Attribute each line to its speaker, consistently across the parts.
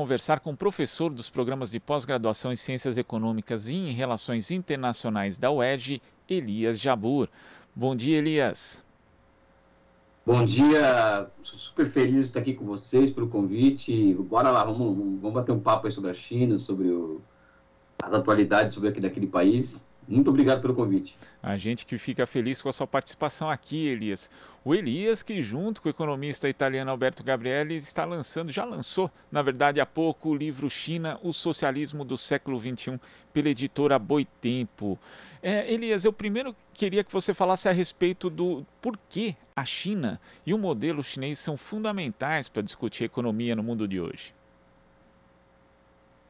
Speaker 1: conversar com o professor dos programas de pós-graduação em Ciências Econômicas e em Relações Internacionais da UERJ, Elias Jabur. Bom dia, Elias.
Speaker 2: Bom dia, super feliz de estar aqui com vocês pelo convite. Bora lá, vamos, vamos bater um papo sobre a China, sobre o, as atualidades sobre aqui daquele país. Muito obrigado pelo convite.
Speaker 1: A gente que fica feliz com a sua participação aqui, Elias. O Elias, que junto com o economista italiano Alberto Gabrielli, está lançando, já lançou, na verdade, há pouco, o livro China, o Socialismo do Século XXI, pela editora Boitempo. É, Elias, eu primeiro queria que você falasse a respeito do porquê a China e o modelo chinês são fundamentais para discutir economia no mundo de hoje.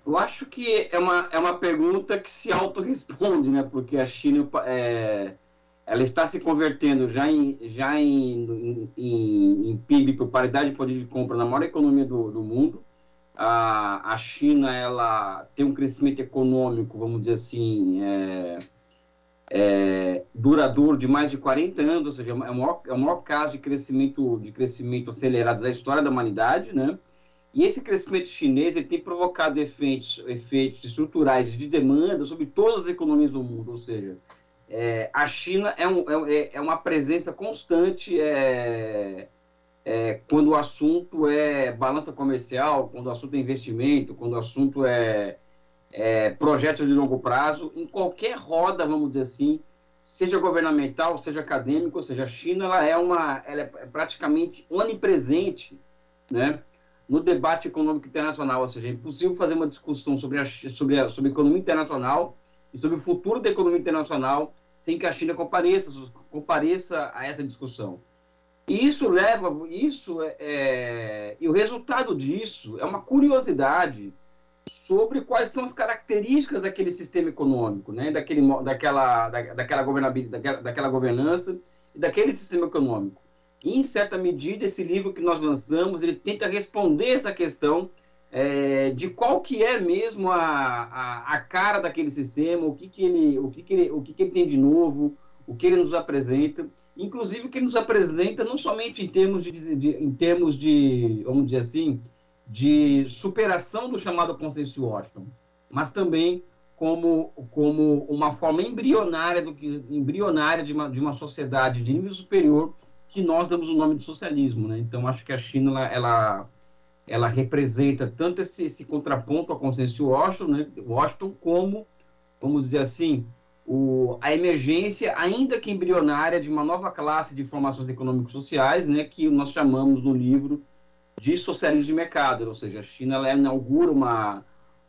Speaker 2: Eu acho que é uma, é uma pergunta que se autorresponde, né? Porque a China é, ela está se convertendo já em, já em, em, em PIB por paridade de poder de compra na maior economia do, do mundo. A, a China ela tem um crescimento econômico, vamos dizer assim, é, é, duradouro de mais de 40 anos, ou seja, é o maior, é o maior caso de crescimento, de crescimento acelerado da história da humanidade, né? E esse crescimento chinês ele tem provocado efeitos, efeitos estruturais de demanda sobre todas as economias do mundo, ou seja, é, a China é, um, é, é, uma presença constante é, é, quando o assunto é balança comercial, quando o assunto é investimento, quando o assunto é, é projetos de longo prazo, em qualquer roda, vamos dizer assim, seja governamental, seja acadêmico, ou seja, a China ela é, uma, ela é praticamente onipresente, né? No debate econômico internacional, ou seja, é impossível fazer uma discussão sobre a, sobre a sobre a economia internacional e sobre o futuro da economia internacional sem que a China compareça, compareça a essa discussão. E isso leva, isso é, é, e o resultado disso é uma curiosidade sobre quais são as características daquele sistema econômico, né, daquele, daquela, da, daquela governabilidade, daquela, daquela governança e daquele sistema econômico. Em certa medida, esse livro que nós lançamos, ele tenta responder essa questão é, de qual que é mesmo a, a, a, cara daquele sistema, o que, que, ele, o que, que, ele, o que, que ele tem de novo, o que ele nos apresenta, inclusive o que ele nos apresenta não somente em termos de, de, em termos de vamos dizer assim, de superação do chamado consenso Washington, mas também como, como uma forma embrionária, do que, embrionária de, uma, de uma sociedade de nível superior que nós damos o nome de socialismo, né? Então acho que a China ela, ela, representa tanto esse, esse, contraponto ao consenso de Washington, né? Washington como, vamos dizer assim, o, a emergência, ainda que embrionária, de uma nova classe de formações econômicos sociais, né? Que nós chamamos no livro de socialismo de mercado, ou seja, a China ela inaugura uma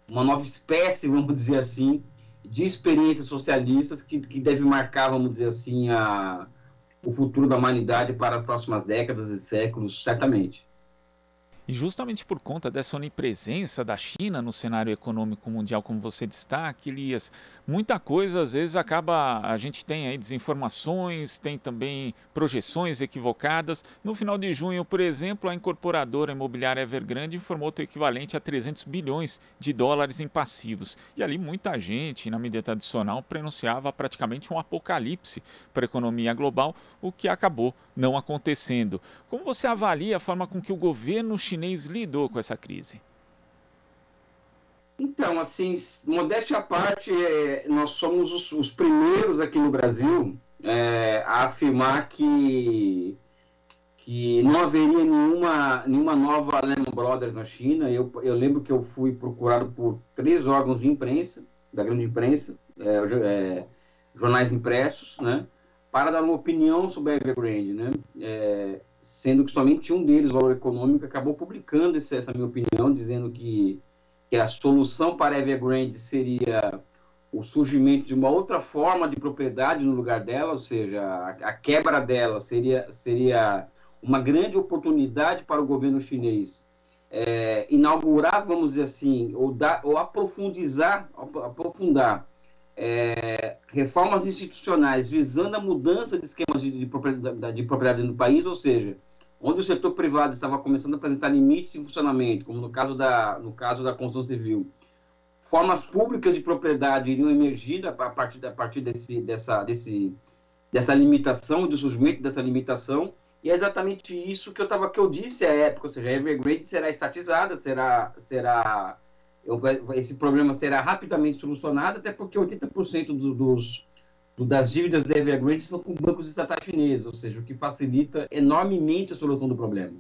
Speaker 2: uma nova espécie, vamos dizer assim, de experiências socialistas que, que deve marcar, vamos dizer assim, a o futuro da humanidade para as próximas décadas e séculos, certamente.
Speaker 1: E justamente por conta dessa onipresença da China no cenário econômico mundial, como você destaca, Elias, muita coisa às vezes acaba, a gente tem aí desinformações, tem também projeções equivocadas. No final de junho, por exemplo, a incorporadora imobiliária Evergrande informou ter equivalente a 300 bilhões de dólares em passivos. E ali muita gente, na mídia tradicional, pronunciava praticamente um apocalipse para a economia global, o que acabou não acontecendo. Como você avalia a forma com que o governo chinês chinês lidou com essa crise?
Speaker 2: Então, assim, modéstia à parte, é, nós somos os, os, primeiros aqui no Brasil é, a afirmar que, que não haveria nenhuma, nenhuma nova Lehman Brothers na China. Eu, eu lembro que eu fui procurado por três órgãos de imprensa, da grande imprensa, é, é jornais impressos, né, para dar uma opinião sobre a Evergrande, né. Sendo que somente um deles, o Valor Econômico, acabou publicando essa, essa minha opinião, dizendo que, que a solução para Evergrande seria o surgimento de uma outra forma de propriedade no lugar dela, ou seja, a, a quebra dela seria, seria uma grande oportunidade para o governo chinês é, inaugurar, vamos dizer assim, ou, dar, ou aprofundizar, aprofundar é, reformas institucionais visando a mudança de esquemas de, de, propriedade, de propriedade no país, ou seja, onde o setor privado estava começando a apresentar limites de funcionamento, como no caso da, no caso da construção civil, formas públicas de propriedade iriam emergir a partir, a partir desse, dessa, desse, dessa limitação, do surgimento dessa limitação, E é exatamente isso que eu tava que eu disse à época, ou seja, a Evergrande será estatizada, será será esse problema será rapidamente solucionado, até porque 80% do, dos do, das dívidas da Evergrande são com bancos estatais chineses, ou seja, o que facilita enormemente a solução do problema,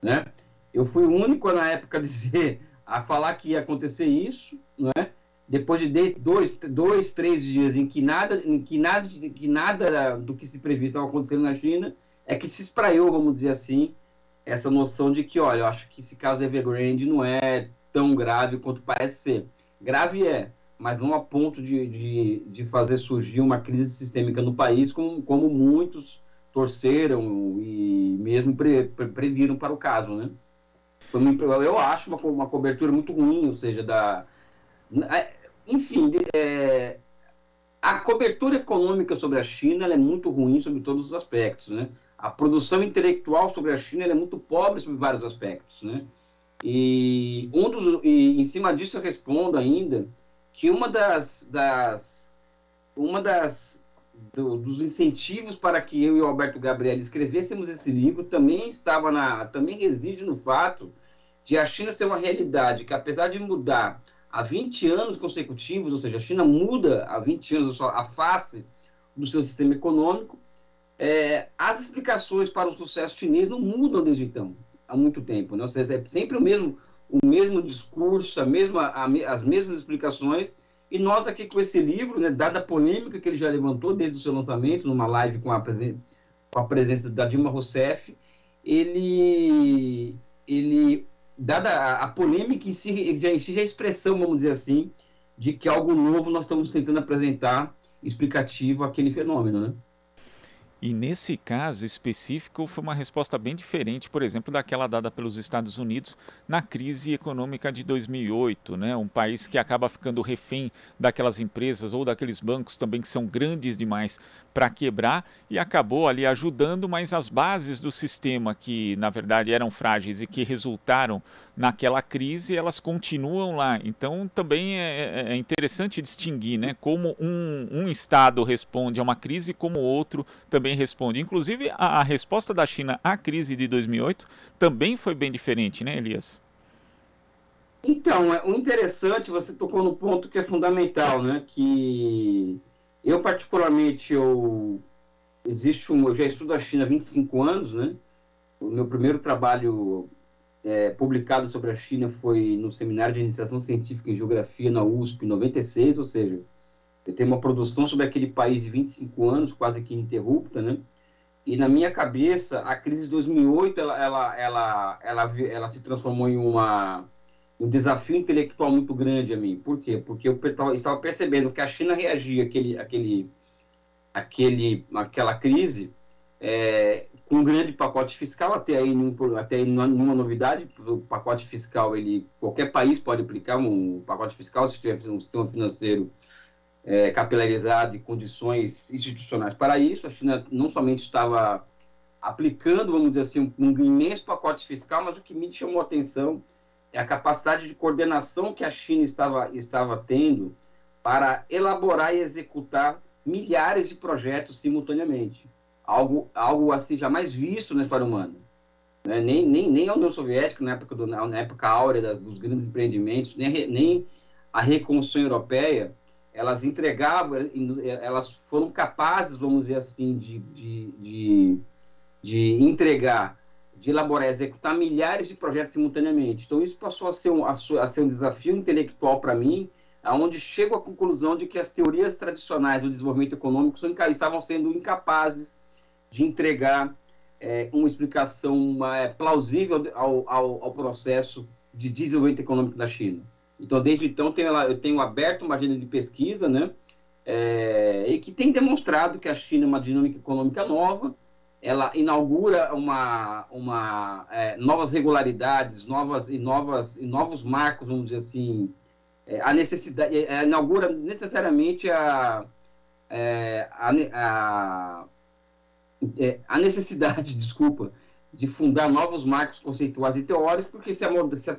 Speaker 2: né? Eu fui o único na época a dizer a falar que ia acontecer isso, não é? Depois de dois, dois, três dias em que nada, em que nada, que nada do que se previa estava acontecendo na China, é que se espraiou, vamos dizer assim, essa noção de que, olha, eu acho que esse caso da Evergrande não é tão grave quanto parece ser. Grave é, mas não a ponto de, de, de fazer surgir uma crise sistêmica no país, como, como muitos torceram e mesmo pre, pre, previram para o caso, né? eu acho uma, uma cobertura muito ruim, ou seja, da... É, enfim, é, a cobertura econômica sobre a China é muito ruim sobre todos os aspectos, né? A produção intelectual sobre a China é muito pobre sobre vários aspectos, né? E, um dos, e em cima disso eu respondo ainda que uma das, das uma das do, dos incentivos para que eu e o Alberto Gabriel escrevêssemos esse livro também estava na também reside no fato de a China ser uma realidade que apesar de mudar há 20 anos consecutivos, ou seja, a China muda há 20 anos a face do seu sistema econômico, é, as explicações para o sucesso chinês não mudam desde então, há muito tempo. Né? Ou seja, é sempre o mesmo, o mesmo discurso, a mesma, a, as mesmas explicações. E nós aqui com esse livro, né, dada a polêmica que ele já levantou desde o seu lançamento, numa live com a, com a presença da Dilma Rousseff, ele, ele dada a, a, polêmica em si, já, já a expressão, vamos dizer assim, de que algo novo nós estamos tentando apresentar explicativo àquele fenômeno, né?
Speaker 1: E nesse caso específico foi uma resposta bem diferente, por exemplo, daquela dada pelos Estados Unidos na crise econômica de 2008, né? Um país que acaba ficando refém daquelas empresas ou daqueles bancos também que são grandes demais para quebrar e acabou ali ajudando, mas as bases do sistema que na verdade eram frágeis e que resultaram naquela crise, elas continuam lá. Então também é, é, é interessante distinguir, né? Como um, um estado responde a uma crise, como outro também também responde. Inclusive, a, a resposta da China à crise de 2008 também foi bem diferente, né, Elias?
Speaker 2: Então, é, o interessante, você tocou no ponto que é fundamental, né? Que eu, particularmente, eu, existe um, eu já estudo a China há 25 anos, né? O meu primeiro trabalho é, publicado sobre a China foi no Seminário de Iniciação Científica em Geografia na USP, em 96, ou seja, eu tenho uma produção sobre aquele país de 25 anos, quase que ininterrupta, né? E na minha cabeça, a crise de 2008, ela, ela, ela, ela, ela se transformou em uma, um desafio intelectual muito grande a mim. Por quê? Porque eu estava percebendo que a China reagia àquele, àquele, àquele, àquela crise é, um grande pacote fiscal, até aí, até aí nenhuma novidade, o pacote fiscal, ele, qualquer país pode aplicar um pacote fiscal se tiver um sistema financeiro é, capilarizado e condições institucionais para isso. A China não somente estava aplicando, vamos dizer assim, um, um imenso pacote fiscal, mas o que me chamou a atenção é a capacidade de coordenação que a China estava, estava tendo para elaborar e executar milhares de projetos simultaneamente. Algo, algo assim jamais visto na história humana. Né? Nem, nem, nem a União Soviética, na época, do, na época áurea das, dos grandes empreendimentos, nem, nem a reconstrução europeia, elas entregavam, elas foram capazes, vamos dizer assim, de, de, de, de entregar, de elaborar, executar milhares de projetos simultaneamente. Então, isso passou a ser um, a ser um desafio intelectual para mim, aonde chego à conclusão de que as teorias tradicionais do desenvolvimento econômico estavam sendo incapazes de entregar é, uma explicação é, plausível ao, ao, ao processo de desenvolvimento econômico da China. Então, desde então, eu tenho aberto uma agenda de pesquisa, né? É, e que tem demonstrado que a China é uma dinâmica econômica nova, ela inaugura uma, uma é, novas regularidades, novas e novas e novos marcos, vamos dizer assim, é, a necessidade, é, inaugura necessariamente a, é, a, é, a necessidade, desculpa, de fundar novos marcos conceituais e teóricos, porque se a,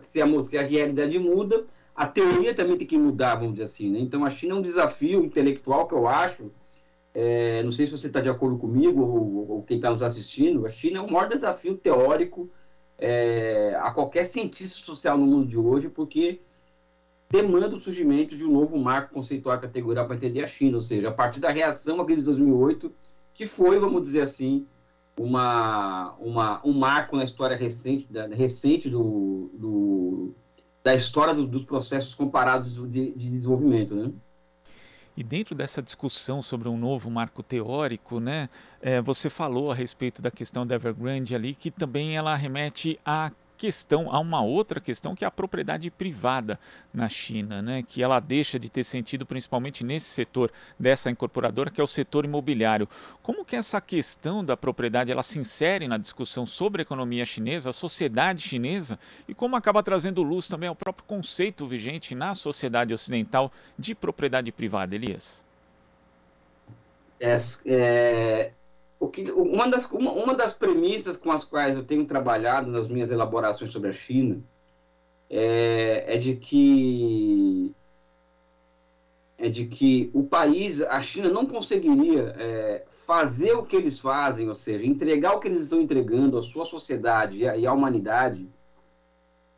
Speaker 2: se a, se a realidade muda, a teoria também tem que mudar, vamos dizer assim. Né? Então, a China é um desafio intelectual que eu acho é, não sei se você está de acordo comigo ou, ou quem está nos assistindo, a China é o maior desafio teórico é, a qualquer cientista social no mundo de hoje, porque demanda o surgimento de um novo marco conceitual categorial para entender a China, ou seja, a partir da reação à crise de 2008, que foi, vamos dizer assim, uma, uma, um marco na história recente, da, recente do, do da história do, dos processos comparados de, de desenvolvimento, né?
Speaker 1: E dentro dessa discussão sobre um novo marco teórico, né, é, você falou a respeito da questão da Evergrande ali, que também ela remete à questão, há uma outra questão que é a propriedade privada na China, né, que ela deixa de ter sentido principalmente nesse setor dessa incorporadora, que é o setor imobiliário. Como que essa questão da propriedade ela se insere na discussão sobre a economia chinesa, a sociedade chinesa, e como acaba trazendo luz também ao próprio conceito vigente na sociedade ocidental de propriedade privada, Elias?
Speaker 2: É, é, o que, uma, das, uma, uma das premissas com as quais eu tenho trabalhado nas minhas elaborações sobre a China é, é de que é de que o país, a China não conseguiria é, fazer o que eles fazem, ou seja, entregar o que eles estão entregando à sua sociedade e à, e à humanidade,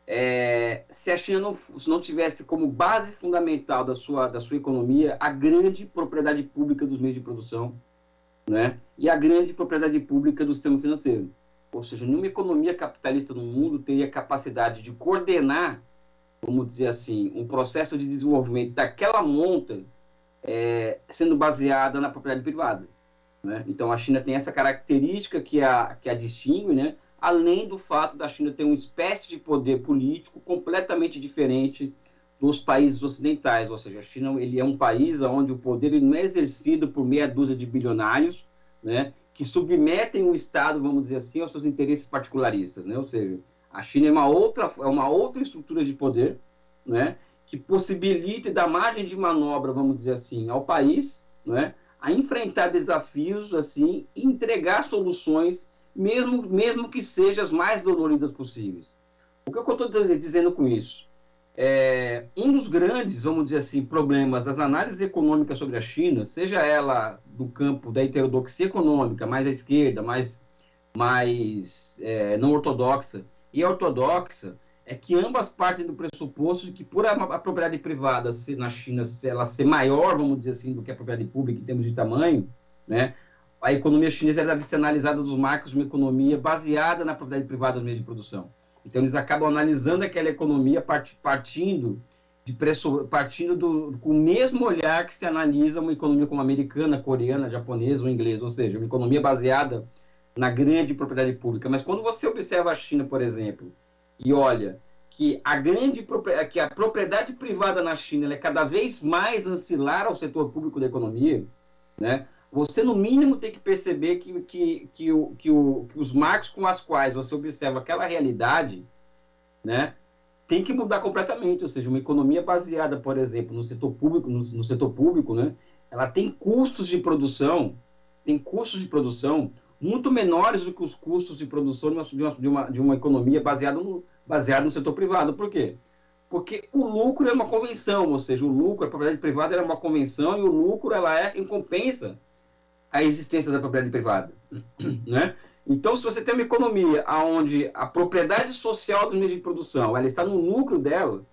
Speaker 2: é, se a China não, se não tivesse como base fundamental da sua, da sua economia a grande propriedade pública dos meios de produção, né? e a grande propriedade pública do sistema financeiro. Ou seja, nenhuma economia capitalista no mundo teria capacidade de coordenar, vamos dizer assim, um processo de desenvolvimento daquela monta é, sendo baseada na propriedade privada. Né? Então, a China tem essa característica que a, que a distingue, né? além do fato da China ter uma espécie de poder político completamente diferente dos países ocidentais, ou seja, a China ele é um país onde o poder não é exercido por meia dúzia de bilionários, né, que submetem o Estado, vamos dizer assim, aos seus interesses particularistas, né? Ou seja, a China é uma outra é uma outra estrutura de poder, né, que possibilita dá margem de manobra, vamos dizer assim, ao país, né, a enfrentar desafios assim, e entregar soluções mesmo mesmo que sejam as mais doloridas possíveis. O que eu estou dizendo com isso? É, um dos grandes, vamos dizer assim, problemas das análises econômicas sobre a China, seja ela do campo da heterodoxia econômica, mais à esquerda, mais, mais é, não ortodoxa, e ortodoxa, é que ambas partem do pressuposto de que, por a, a propriedade privada ser, na China se ela ser maior, vamos dizer assim, do que a propriedade pública em termos de tamanho, né, a economia chinesa deve ser analisada dos marcos de uma economia baseada na propriedade privada dos meios de produção. Então, eles acabam analisando aquela economia partindo de preço, partindo do, com o mesmo olhar que se analisa uma economia como americana, coreana, japonesa ou inglesa, ou seja, uma economia baseada na grande propriedade pública. Mas quando você observa a China, por exemplo, e olha que a grande que a propriedade privada na China é cada vez mais ancilar ao setor público da economia, né? Você no mínimo tem que perceber que, que, que, o, que, o, que os marcos com as quais você observa aquela realidade, né? tem que mudar completamente, ou seja, uma economia baseada, por exemplo, no setor público, no, no, setor público, né, ela tem custos de produção, tem custos de produção muito menores do que os custos de produção de uma, de uma, de uma economia baseada no, baseada no setor privado. Por quê? Porque o lucro é uma convenção, ou seja, o lucro, a propriedade privada é uma convenção e o lucro ela é em compensa a existência da propriedade privada, né? Então, se você tem uma economia onde a propriedade social dos meios de produção ela está no lucro dela,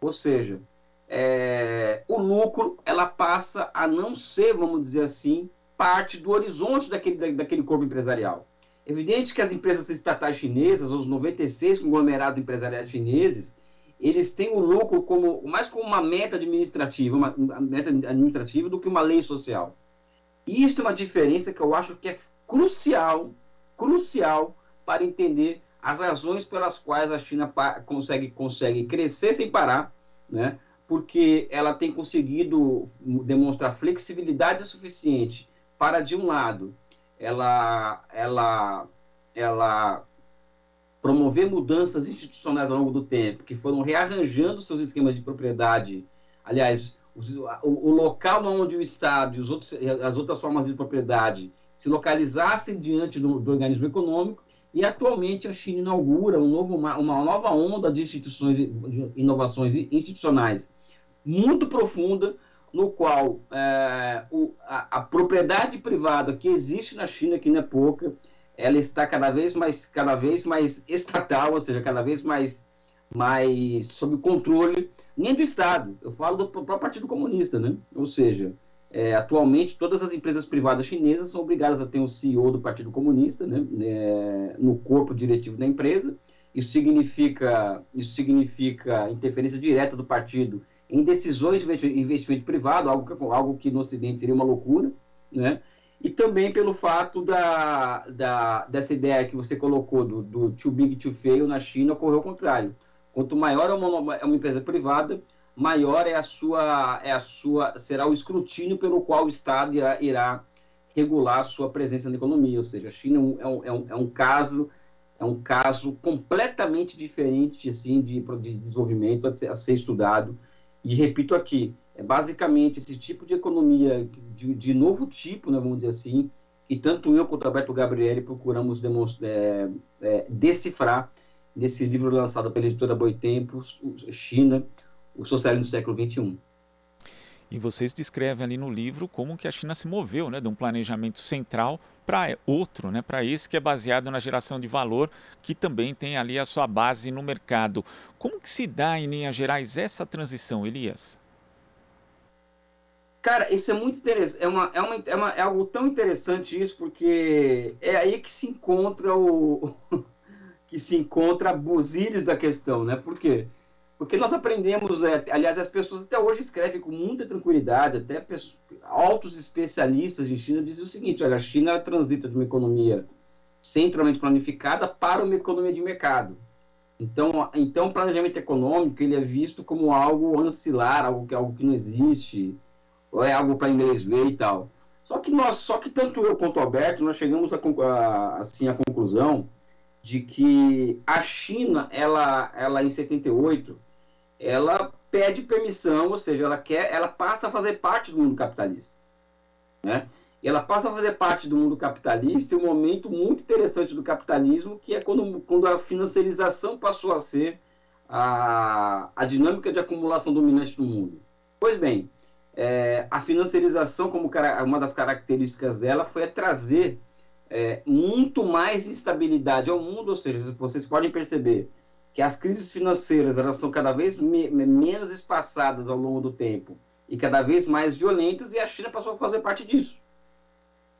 Speaker 2: ou seja, é, o lucro ela passa a não ser, vamos dizer assim, parte do horizonte daquele, daquele corpo empresarial. Evidente que as empresas estatais chinesas, os 96 conglomerados empresariais chineses, eles têm o lucro como mais como uma meta administrativa, uma, uma meta administrativa do que uma lei social. Isso é uma diferença que eu acho que é crucial crucial para entender as razões pelas quais a China consegue, consegue crescer sem parar, né? porque ela tem conseguido demonstrar flexibilidade suficiente para, de um lado, ela, ela, ela promover mudanças institucionais ao longo do tempo, que foram rearranjando seus esquemas de propriedade. Aliás, o, o, local onde o Estado e os outros, as outras formas de propriedade se localizassem diante do, do, organismo econômico e atualmente a China inaugura um novo, uma, uma nova onda de instituições, de inovações institucionais muito profunda, no qual é, o, a, a, propriedade privada que existe na China, que não é pouca, ela está cada vez mais, cada vez mais estatal, ou seja, cada vez mais, mais sob controle, nem do Estado, eu falo do próprio Partido Comunista, né? Ou seja, é, atualmente todas as empresas privadas chinesas são obrigadas a ter um CEO do Partido Comunista, né? É, no corpo diretivo da empresa. Isso significa, isso significa interferência direta do partido em decisões de investimento privado, algo que, algo que no Ocidente seria uma loucura, né? E também pelo fato da, da, dessa ideia que você colocou do, do too big to fail na China ocorreu ao contrário. Quanto maior é uma, é uma empresa privada, maior é a sua, é a sua, será o escrutínio pelo qual o Estado irá, irá regular a sua presença na economia. Ou seja, a China é um, é um, é um caso é um caso completamente diferente assim de, de desenvolvimento a ser, a ser estudado e repito aqui, é basicamente esse tipo de economia de, de novo tipo, né, vamos dizer assim, que tanto eu quanto o Alberto Gabriele procuramos é, é, decifrar nesse livro lançado pela editora Boitempo, China, o socialismo do século XXI.
Speaker 1: E vocês descrevem ali no livro como que a China se moveu, né, de um planejamento central para outro, né, para esse que é baseado na geração de valor, que também tem ali a sua base no mercado. Como que se dá em linhas gerais essa transição, Elias?
Speaker 2: Cara, isso é muito interessante. É, uma, é, uma, é, uma, é algo tão interessante isso, porque é aí que se encontra o que se encontra a buzílios da questão, né? Por quê? Porque nós aprendemos, é, aliás, as pessoas até hoje escrevem com muita tranquilidade, até altos especialistas de China dizem o seguinte: olha, a China transita de uma economia centralmente planificada para uma economia de mercado. Então, então o planejamento econômico ele é visto como algo ancilar, algo que, algo que não existe, ou é algo para inglês ver e tal. Só que nós, só que tanto eu quanto o Alberto, nós chegamos a, a, assim à conclusão de que a China, ela, ela em 78, ela pede permissão, ou seja, ela quer, ela passa a fazer parte do mundo capitalista, né? E ela passa a fazer parte do mundo capitalista em um momento muito interessante do capitalismo, que é quando, quando a financiarização passou a ser a, a dinâmica de acumulação dominante no mundo. Pois bem, é, a financiarização, como uma das características dela, foi trazer é, muito mais instabilidade ao mundo, ou seja, vocês podem perceber que as crises financeiras elas são cada vez me menos espaçadas ao longo do tempo e cada vez mais violentas, e a China passou a fazer parte disso,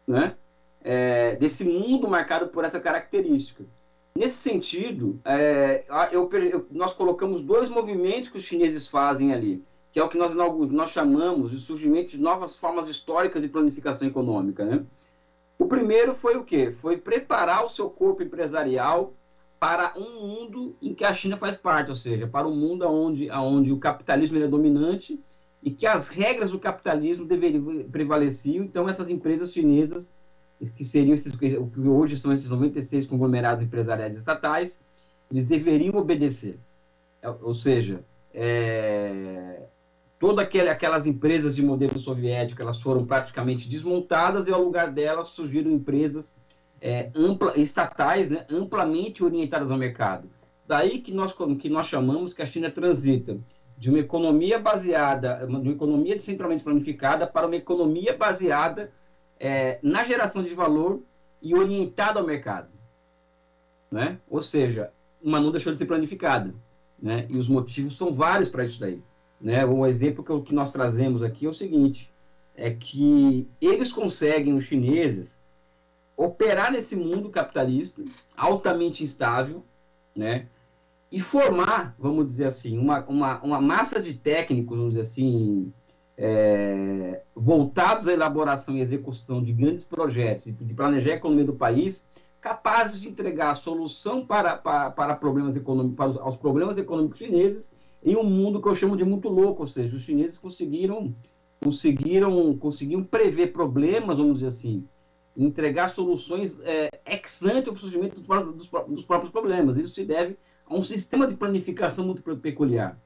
Speaker 2: né? É, desse mundo marcado por essa característica. Nesse sentido, é, eu, eu, nós colocamos dois movimentos que os chineses fazem ali, que é o que nós, nós chamamos de surgimento de novas formas históricas de planificação econômica. Né? O primeiro foi o quê? Foi preparar o seu corpo empresarial para um mundo em que a China faz parte, ou seja, para um mundo onde, onde o capitalismo é dominante e que as regras do capitalismo deveriam prevaleciam. Então, essas empresas chinesas, que seriam esses, que hoje são esses 96 conglomerados empresariais estatais, eles deveriam obedecer. É, ou seja, é, todas aquelas empresas de modelo soviético elas foram praticamente desmontadas e ao lugar delas surgiram empresas é, ampla, estatais né, amplamente orientadas ao mercado. Daí que nós, que nós chamamos que a China transita de uma economia baseada, de uma economia centralmente planificada para uma economia baseada é, na geração de valor e orientada ao mercado. Né? Ou seja, uma não deixou de ser planificada. Né? E os motivos são vários para isso daí. Né? Um exemplo que, que nós trazemos aqui é o seguinte, é que eles conseguem, os chineses, operar nesse mundo capitalista altamente instável, né? E formar, vamos dizer assim, uma, uma, uma massa de técnicos, vamos dizer assim, é, voltados à elaboração e execução de grandes projetos e de planejar a economia do país, capazes de entregar a solução para, para, para problemas econômicos, para os, aos problemas econômicos chineses em um mundo que eu chamo de muito louco, ou seja, os chineses conseguiram conseguiram conseguiram prever problemas, vamos dizer assim, entregar soluções é, ex ante ao surgimento dos, dos, próprios problemas. Isso se deve a um sistema de planificação muito peculiar.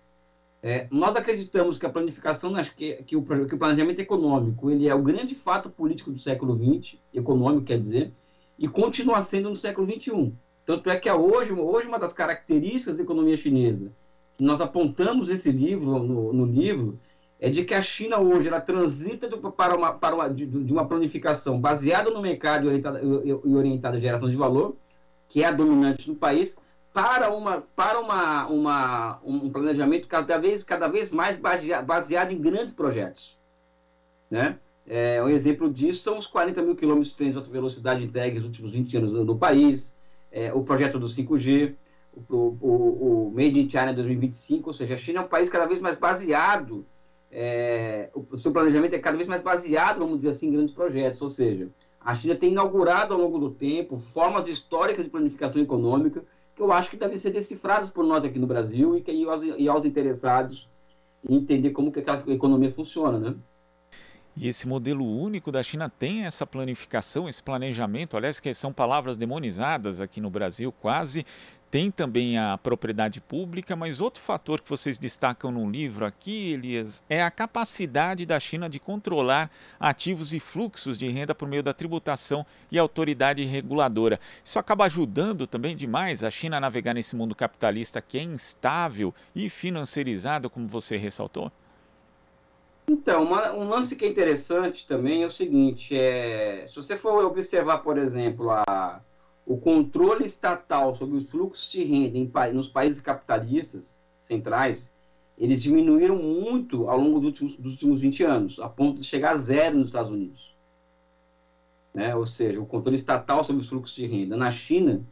Speaker 2: É, nós acreditamos que a planificação, que, que, o, que o planejamento econômico, ele é o grande fato político do século XX, econômico quer dizer, e continua sendo no século XXI. Tanto é que hoje, hoje uma das características da economia chinesa, que nós apontamos esse livro, no, no livro, é de que a China hoje ela transita do, para uma, para uma, de, de, uma planificação baseada no mercado e orientada, e orientada à geração de valor, que é a dominante no país, para, uma, para uma, uma, um planejamento cada vez, cada vez mais baseado em grandes projetos. Né? É, um exemplo disso são os 40 mil quilômetros de trem de alta velocidade entregues nos últimos 20 anos no, no país, é, o projeto do 5G, o, o, o Made in China 2025, ou seja, a China é um país cada vez mais baseado é, o seu planejamento é cada vez mais baseado, vamos dizer assim, em grandes projetos, ou seja, a China tem inaugurado ao longo do tempo formas históricas de planificação econômica que eu acho que devem ser decifradas por nós aqui no Brasil e, que, e, aos, e aos interessados em entender como que aquela economia funciona, né?
Speaker 1: E esse modelo único da China tem essa planificação, esse planejamento, aliás, que são palavras demonizadas aqui no Brasil, quase. Tem também a propriedade pública, mas outro fator que vocês destacam no livro aqui, Elias, é a capacidade da China de controlar ativos e fluxos de renda por meio da tributação e autoridade reguladora. Isso acaba ajudando também demais a China a navegar nesse mundo capitalista que é instável e financiarizado, como você ressaltou?
Speaker 2: Então, uma, um lance que é interessante também é o seguinte: é, se você for observar, por exemplo, a, o controle estatal sobre os fluxos de renda em, nos países capitalistas centrais, eles diminuíram muito ao longo dos últimos, dos últimos 20 anos, a ponto de chegar a zero nos Estados Unidos. Né? Ou seja, o controle estatal sobre os fluxos de renda. Na China,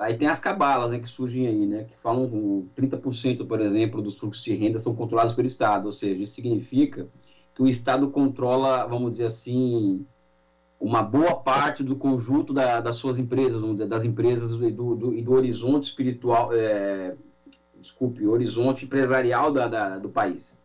Speaker 2: Aí tem as cabalas né, que surgem aí, né, que falam que 30%, por exemplo, dos fluxos de renda são controlados pelo Estado, ou seja, isso significa que o Estado controla, vamos dizer assim, uma boa parte do conjunto da, das suas empresas, dizer, das empresas e do, do, do, horizonte espiritual, é, desculpe, horizonte empresarial da, da, do país.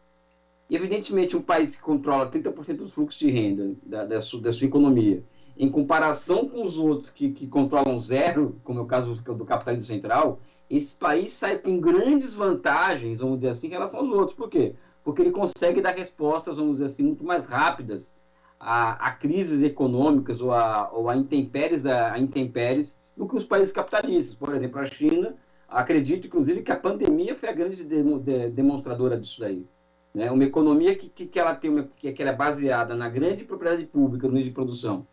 Speaker 2: E, evidentemente, um país que controla 30% dos fluxos de renda da, da, sua, da sua economia em comparação com os outros que, que controlam zero, como é o caso do, capitalismo central, esse país sai com grandes vantagens, vamos dizer assim, em relação aos outros. Por quê? Porque ele consegue dar respostas, vamos dizer assim, muito mais rápidas a, a crises econômicas ou a, ou a intempéries, a, a intempéries do que os países capitalistas. Por exemplo, a China, acredito, inclusive, que a pandemia foi a grande de, de, demonstradora disso daí. Né? Uma economia que, que, que ela tem uma, que, que ela é baseada na grande propriedade pública no meio de produção,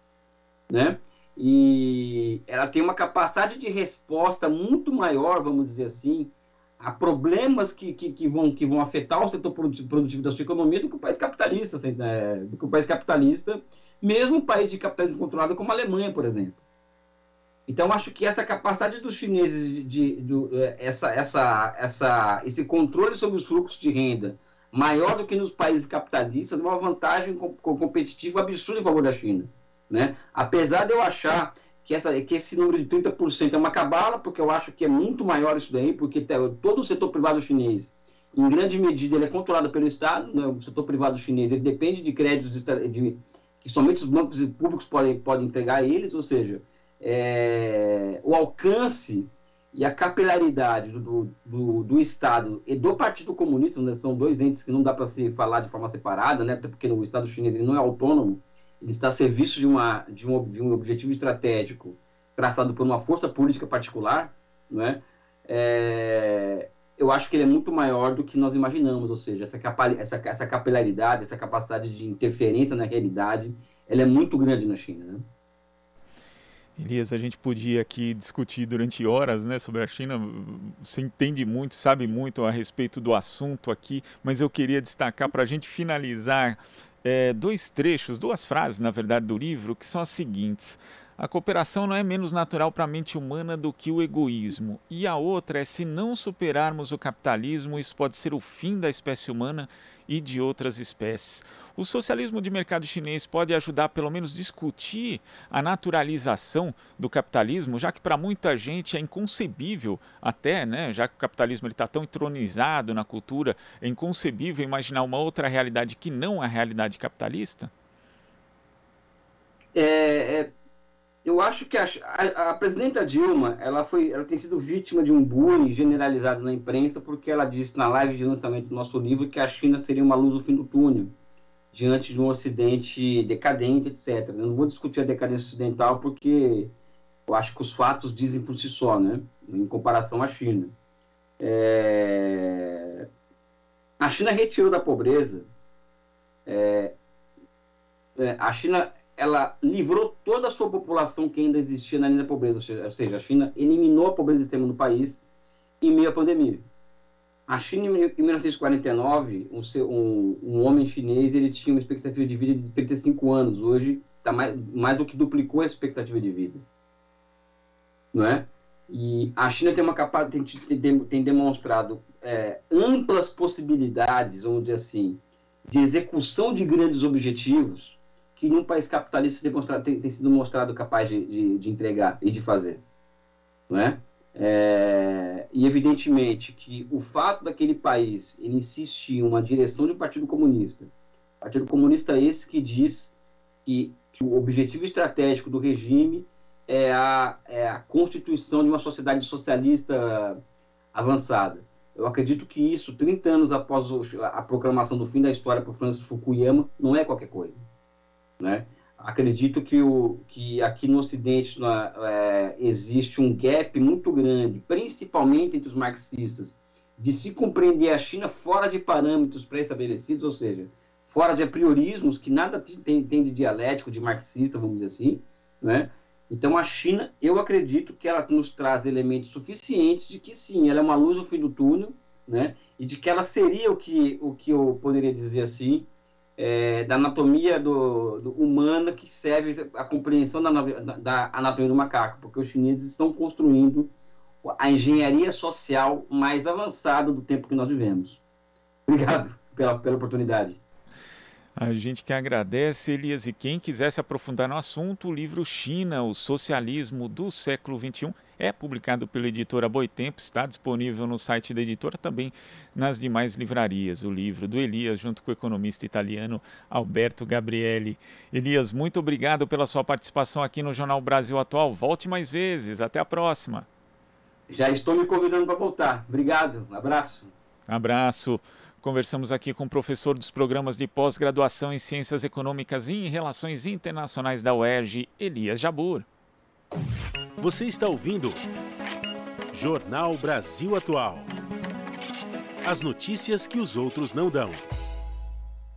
Speaker 2: né? E ela tem uma capacidade de resposta muito maior, vamos dizer assim, a problemas que, que, que, vão, que vão afetar o setor produtivo da sua economia do que o país capitalista, assim, né? do que o país capitalista, mesmo um país de capitalismo controlado como a Alemanha, por exemplo. Então, acho que essa capacidade dos chineses de, de, de, essa, essa, essa, esse controle sobre os fluxos de renda maior do que nos países capitalistas é uma vantagem competitiva absurda em favor da China. Né? Apesar de eu achar que, essa, que esse número de 30% é uma cabala, porque eu acho que é muito maior isso daí, porque todo o setor privado chinês, em grande medida, ele é controlado pelo Estado, né? o setor privado chinês ele depende de créditos de, de, que somente os bancos públicos podem, podem entregar a eles, ou seja, é, o alcance e a capilaridade do, do, do, Estado e do Partido Comunista, né? são dois entes que não dá para se falar de forma separada, né? até porque o Estado chinês ele não é autônomo, ele está a serviço de, uma, de, um, de um objetivo estratégico traçado por uma força política particular, não é? eu acho que ele é muito maior do que nós imaginamos, ou seja, essa, essa, essa capilaridade, essa capacidade de interferência na realidade, ela é muito grande na China, né?
Speaker 1: Elias, a gente podia aqui discutir durante horas né, sobre a China. Você entende muito, sabe muito a respeito do assunto aqui, mas eu queria destacar para a gente finalizar é, dois trechos, duas frases, na verdade, do livro, que são as seguintes. A cooperação não é menos natural para a mente humana do que o egoísmo. E a outra é: se não superarmos o capitalismo, isso pode ser o fim da espécie humana e de outras espécies. O socialismo de mercado chinês pode ajudar, pelo menos, discutir a naturalização do capitalismo, já que para muita gente é inconcebível, até, né, já que o capitalismo está tão entronizado na cultura, é inconcebível imaginar uma outra realidade que não a realidade capitalista?
Speaker 2: É, é eu acho que a, a, a, presidenta Dilma, ela foi, ela tem sido vítima de um bullying generalizado na imprensa porque ela disse na live de lançamento do nosso livro que a China seria uma luz no fim do túnel diante de um Ocidente decadente, etc. Eu não vou discutir a decadência ocidental porque eu acho que os fatos dizem por si só, né? Em comparação à China. É... a China retirou da pobreza. É, é, a China ela livrou toda a sua população que ainda existia na linha da pobreza, ou seja, a China eliminou a pobreza extrema no país em meio à pandemia. A China, em 1949, um, um, um, homem chinês ele tinha uma expectativa de vida de 35 anos. Hoje, está mais, mais do que duplicou a expectativa de vida. Não é? E a China tem uma capacidade, tem, tem demonstrado é, amplas possibilidades, dizer assim, de execução de grandes objetivos que nenhum país capitalista tem, tem sido mostrado capaz de, de, de, entregar e de fazer. Não é? é? E evidentemente que o fato daquele país ele insistir em uma direção de um partido comunista, partido comunista é esse que diz que, que o objetivo estratégico do regime é a, é a constituição de uma sociedade socialista avançada. Eu acredito que isso, 30 anos após a proclamação do fim da história por Francis Fukuyama, não é qualquer coisa. Né? Acredito que, o, que aqui no Ocidente é, existe um gap muito grande, principalmente entre os marxistas, de se compreender a China fora de parâmetros pré-estabelecidos, ou seja, fora de apriorismos que nada tem, tem de dialético, de marxista, vamos dizer assim, né? Então, a China, eu acredito que ela nos traz elementos suficientes de que sim, ela é uma luz no fim do túnel, né? E de que ela seria o que, o que eu poderia dizer assim, é, da anatomia do, do, humana que serve a compreensão da, da, anatomia do macaco, porque os chineses estão construindo a engenharia social mais avançada do tempo que nós vivemos. Obrigado pela, pela oportunidade.
Speaker 1: A gente que agradece, Elias, e quem quiser se aprofundar no assunto, o livro China, o Socialismo do Século XXI, é publicado pela editora Boitempo, está disponível no site da editora, também nas demais livrarias. O livro do Elias, junto com o economista italiano Alberto Gabrielli. Elias, muito obrigado pela sua participação aqui no Jornal Brasil Atual. Volte mais vezes. Até a próxima.
Speaker 2: Já estou me convidando para voltar. Obrigado. Um abraço.
Speaker 1: Abraço. Conversamos aqui com o professor dos programas de pós-graduação em Ciências Econômicas e em Relações Internacionais da UERJ, Elias Jabur.
Speaker 3: Você está ouvindo Jornal Brasil Atual. As notícias que os outros não dão.